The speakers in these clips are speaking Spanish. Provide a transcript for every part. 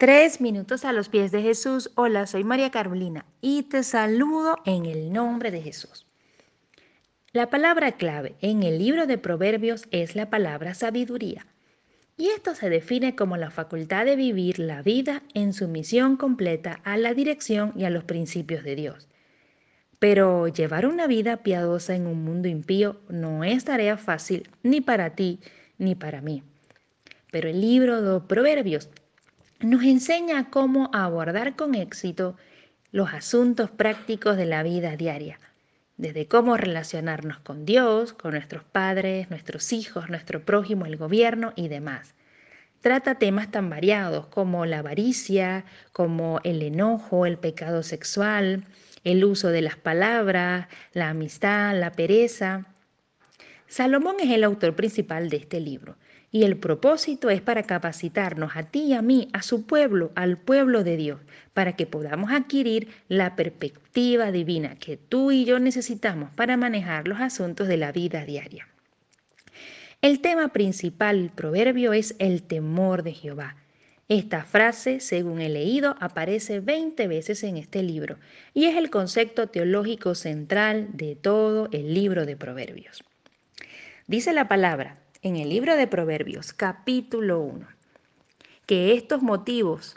Tres minutos a los pies de Jesús. Hola, soy María Carolina y te saludo en el nombre de Jesús. La palabra clave en el libro de Proverbios es la palabra sabiduría. Y esto se define como la facultad de vivir la vida en sumisión completa a la dirección y a los principios de Dios. Pero llevar una vida piadosa en un mundo impío no es tarea fácil ni para ti ni para mí. Pero el libro de Proverbios nos enseña cómo abordar con éxito los asuntos prácticos de la vida diaria, desde cómo relacionarnos con Dios, con nuestros padres, nuestros hijos, nuestro prójimo, el gobierno y demás. Trata temas tan variados como la avaricia, como el enojo, el pecado sexual, el uso de las palabras, la amistad, la pereza. Salomón es el autor principal de este libro y el propósito es para capacitarnos a ti y a mí, a su pueblo, al pueblo de Dios, para que podamos adquirir la perspectiva divina que tú y yo necesitamos para manejar los asuntos de la vida diaria. El tema principal del proverbio es el temor de Jehová. Esta frase, según he leído, aparece 20 veces en este libro y es el concepto teológico central de todo el libro de Proverbios. Dice la palabra, en el libro de Proverbios, capítulo 1, que estos motivos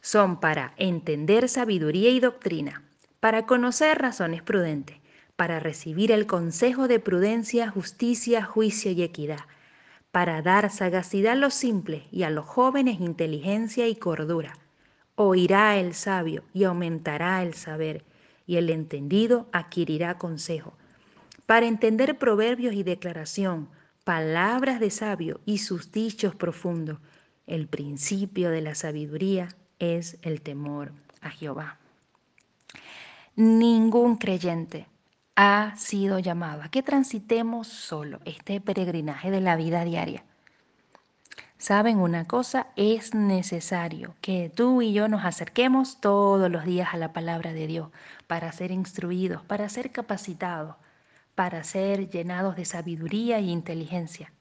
son para entender sabiduría y doctrina, para conocer razones prudentes, para recibir el consejo de prudencia, justicia, juicio y equidad, para dar sagacidad a los simples y a los jóvenes inteligencia y cordura. Oirá el sabio y aumentará el saber, y el entendido adquirirá consejo. Para entender proverbios y declaración, palabras de sabio y sus dichos profundos. El principio de la sabiduría es el temor a Jehová. Ningún creyente ha sido llamado a que transitemos solo este peregrinaje de la vida diaria. Saben una cosa, es necesario que tú y yo nos acerquemos todos los días a la palabra de Dios para ser instruidos, para ser capacitados, para ser llenados de sabiduría e inteligencia.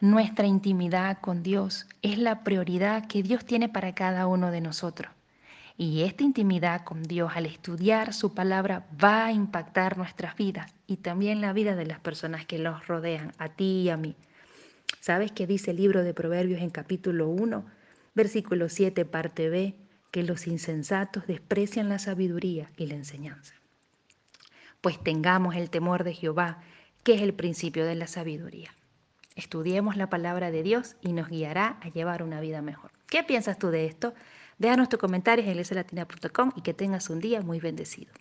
Nuestra intimidad con Dios es la prioridad que Dios tiene para cada uno de nosotros. Y esta intimidad con Dios al estudiar su palabra va a impactar nuestras vidas y también la vida de las personas que nos rodean, a ti y a mí. ¿Sabes qué dice el libro de Proverbios en capítulo 1, versículo 7, parte B? Que los insensatos desprecian la sabiduría y la enseñanza pues tengamos el temor de Jehová, que es el principio de la sabiduría. Estudiemos la palabra de Dios y nos guiará a llevar una vida mejor. ¿Qué piensas tú de esto? Déjanos tus comentarios en iglesialatina.com y que tengas un día muy bendecido.